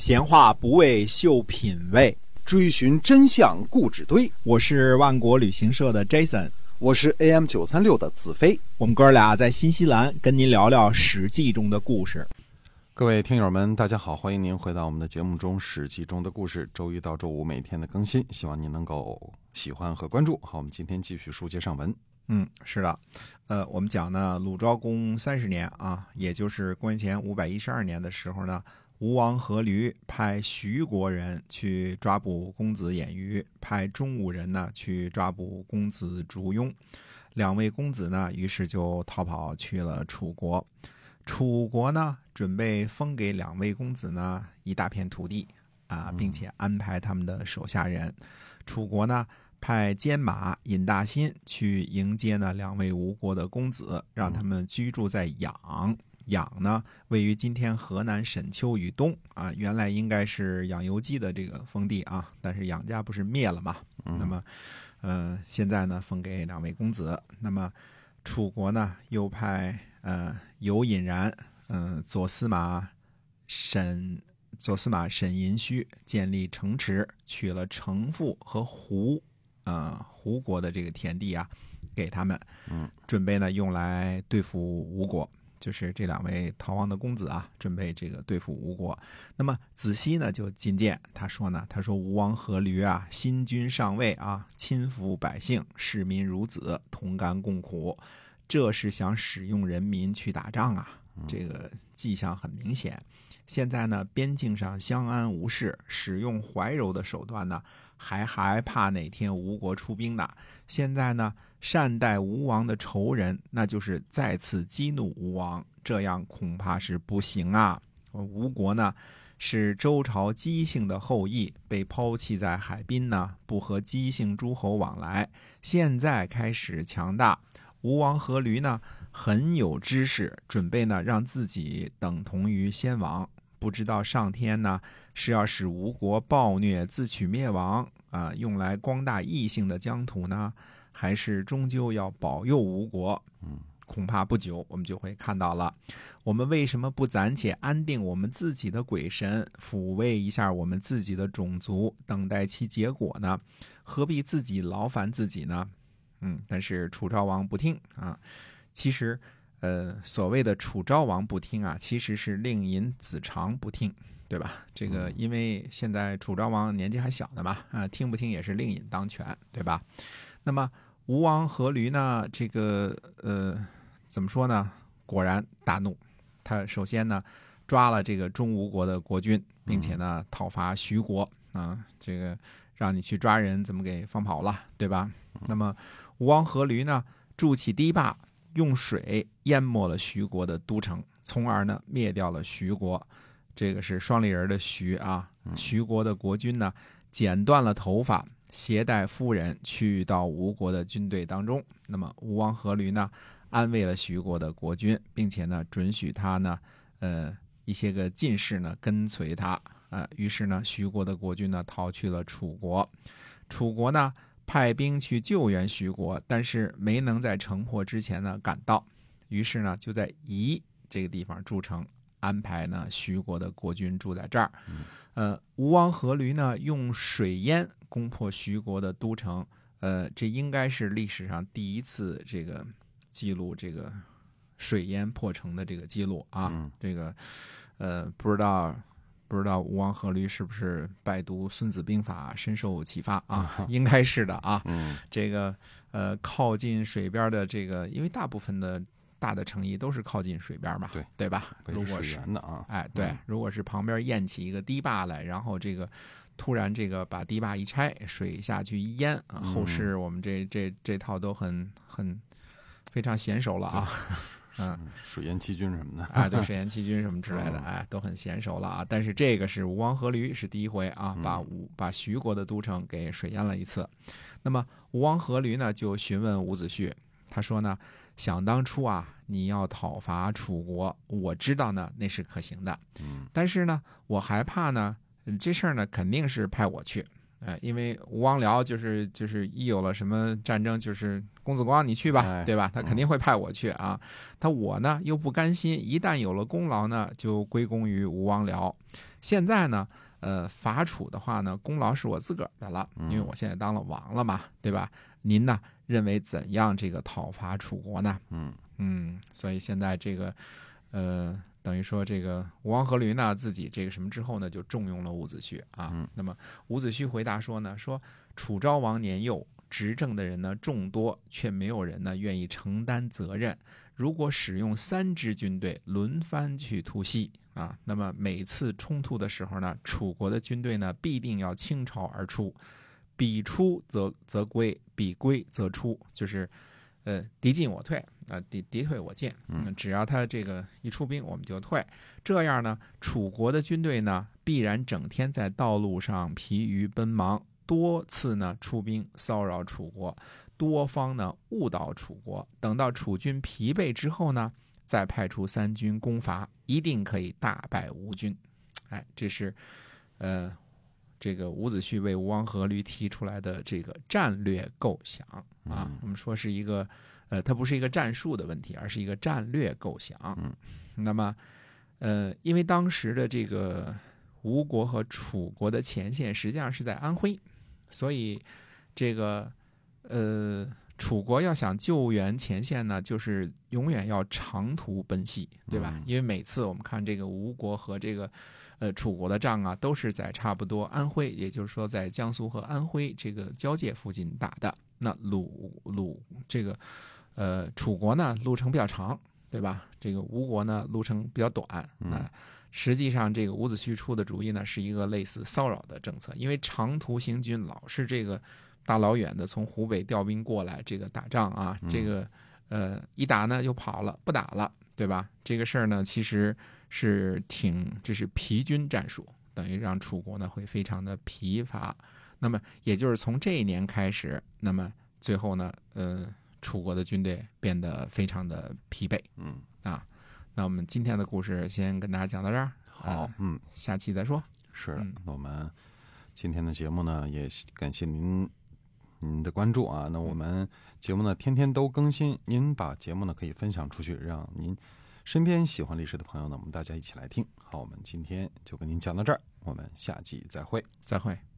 闲话不为秀品味，追寻真相故纸堆。我是万国旅行社的 Jason，我是 AM 九三六的子飞。我们哥俩在新西兰跟您聊聊《史记》中的故事。各位听友们，大家好，欢迎您回到我们的节目中，《史记》中的故事，周一到周五每天的更新，希望您能够喜欢和关注。好，我们今天继续书接上文。嗯，是的，呃，我们讲呢，鲁昭公三十年啊，也就是公元前五百一十二年的时候呢。吴王阖闾派徐国人去抓捕公子偃瑜，派中武人呢去抓捕公子烛庸。两位公子呢，于是就逃跑去了楚国。楚国呢，准备封给两位公子呢一大片土地啊，并且安排他们的手下人。楚国呢，派监马尹大新去迎接呢两位吴国的公子，让他们居住在养。养呢，位于今天河南沈丘以东啊，原来应该是养由基的这个封地啊，但是养家不是灭了嘛？那么，呃，现在呢，封给两位公子。那么，楚国呢，又派呃尤尹然，嗯，左司马沈左司马沈寅须建立城池，取了城父和胡，呃，胡国的这个田地啊，给他们，嗯，准备呢用来对付吴国。就是这两位逃亡的公子啊，准备这个对付吴国。那么子西呢就进谏，他说呢，他说吴王阖闾啊，新君上位啊，亲抚百姓，视民如子，同甘共苦，这是想使用人民去打仗啊，这个迹象很明显。现在呢，边境上相安无事，使用怀柔的手段呢，还还怕哪天吴国出兵呢？现在呢？善待吴王的仇人，那就是再次激怒吴王，这样恐怕是不行啊！吴国呢，是周朝姬姓的后裔，被抛弃在海滨呢，不和姬姓诸侯往来。现在开始强大，吴王阖闾呢，很有知识，准备呢让自己等同于先王。不知道上天呢是要使吴国暴虐自取灭亡啊，用来光大异姓的疆土呢？还是终究要保佑吴国，嗯，恐怕不久我们就会看到了。我们为什么不暂且安定我们自己的鬼神，抚慰一下我们自己的种族，等待其结果呢？何必自己劳烦自己呢？嗯，但是楚昭王不听啊。其实，呃，所谓的楚昭王不听啊，其实是令尹子长不听，对吧？这个因为现在楚昭王年纪还小呢嘛，啊，听不听也是令尹当权，对吧？那么。吴王阖闾呢？这个呃，怎么说呢？果然大怒，他首先呢抓了这个中吴国的国君，并且呢讨伐徐国啊。这个让你去抓人，怎么给放跑了，对吧？那么吴王阖闾呢筑起堤坝，用水淹没了徐国的都城，从而呢灭掉了徐国。这个是双立人的徐啊。徐国的国君呢剪断了头发。携带夫人去到吴国的军队当中，那么吴王阖闾呢，安慰了徐国的国君，并且呢，准许他呢，呃，一些个进士呢跟随他，啊，于是呢，徐国的国君呢逃去了楚国，楚国呢派兵去救援徐国，但是没能在城破之前呢赶到，于是呢就在夷这个地方筑城，安排呢徐国的国君住在这儿，呃，吴王阖闾呢用水淹。攻破徐国的都城，呃，这应该是历史上第一次这个记录这个水淹破城的这个记录啊。这个呃，不知道不知道吴王阖闾是不是拜读《孙子兵法》深受启发啊？应该是的啊。这个呃，靠近水边的这个，因为大部分的大的城邑都是靠近水边嘛，对对吧？如果是的啊，哎，对，如果是旁边建起一个堤坝来，然后这个。突然，这个把堤坝一拆，水下去一淹啊！后世我们这这这套都很很非常娴熟了啊，嗯，水淹七军什么的啊，对，水淹七军什么之类的，哎，都很娴熟了啊。但是这个是吴王阖闾是第一回啊，把吴把徐国的都城给水淹了一次。那么吴王阖闾呢，就询问伍子胥，他说呢，想当初啊，你要讨伐楚国，我知道呢，那是可行的，嗯，但是呢，我还怕呢。这事儿呢，肯定是派我去，哎，因为吴王僚就是就是一有了什么战争，就是公子光你去吧，对吧？他肯定会派我去啊。他我呢又不甘心，一旦有了功劳呢，就归功于吴王僚。现在呢，呃，伐楚的话呢，功劳是我自个儿的了，嗯因为我现在当了王了嘛，对吧？您呢，认为怎样这个讨伐楚国呢？嗯嗯，所以现在这个，呃，等于说这个吴王阖闾呢，自己这个什么之后呢，就重用了伍子胥啊。嗯那么伍子胥回答说呢，说楚昭王年幼，执政的人呢众多，却没有人呢愿意承担责任。如果使用三支军队轮番去突袭啊，那么每次冲突的时候呢，楚国的军队呢必定要倾巢而出，彼出则则归，彼归则出，就是呃敌进我退啊、敌敌退我进。嗯只要他这个一出兵，我们就退。这样呢，楚国的军队呢必然整天在道路上疲于奔忙，多次呢出兵骚扰楚国，多方呢误导楚国。等到楚军疲惫之后呢，再派出三军攻伐，一定可以大败吴军。哎，这是呃这个伍子胥为吴王阖闾提出来的这个战略构想啊嗯，我们说是一个呃，它不是一个战术的问题，而是一个战略构想。嗯，那么呃，因为当时的这个吴国和楚国的前线实际上是在安徽，所以这个呃，楚国要想救援前线呢，就是永远要长途奔袭，对吧？嗯因为每次我们看这个吴国和这个呃楚国的仗啊，都是在差不多安徽，也就是说在江苏和安徽这个交界附近打的。那鲁鲁这个呃楚国呢路程比较长，对吧？这个吴国呢路程比较短。嗯那实际上这个伍子胥出的主意呢是一个类似骚扰的政策，因为长途行军老是这个大老远的从湖北调兵过来这个打仗啊，嗯这个呃一打呢就跑了，不打了，对吧？这个事儿呢其实是挺这是疲军战术，等于让楚国呢会非常的疲乏。那么也就是从这一年开始，那么最后呢，呃，楚国的军队变得非常的疲惫嗯，啊。那我们今天的故事先跟大家讲到这儿，好啊，嗯。下期再说。是嗯，那我们今天的节目呢，也感谢您您的关注啊。那我们节目呢，天天都更新，您把节目呢可以分享出去，让您身边喜欢历史的朋友呢，我们大家一起来听。好，我们今天就跟您讲到这儿，我们下期再会。再会。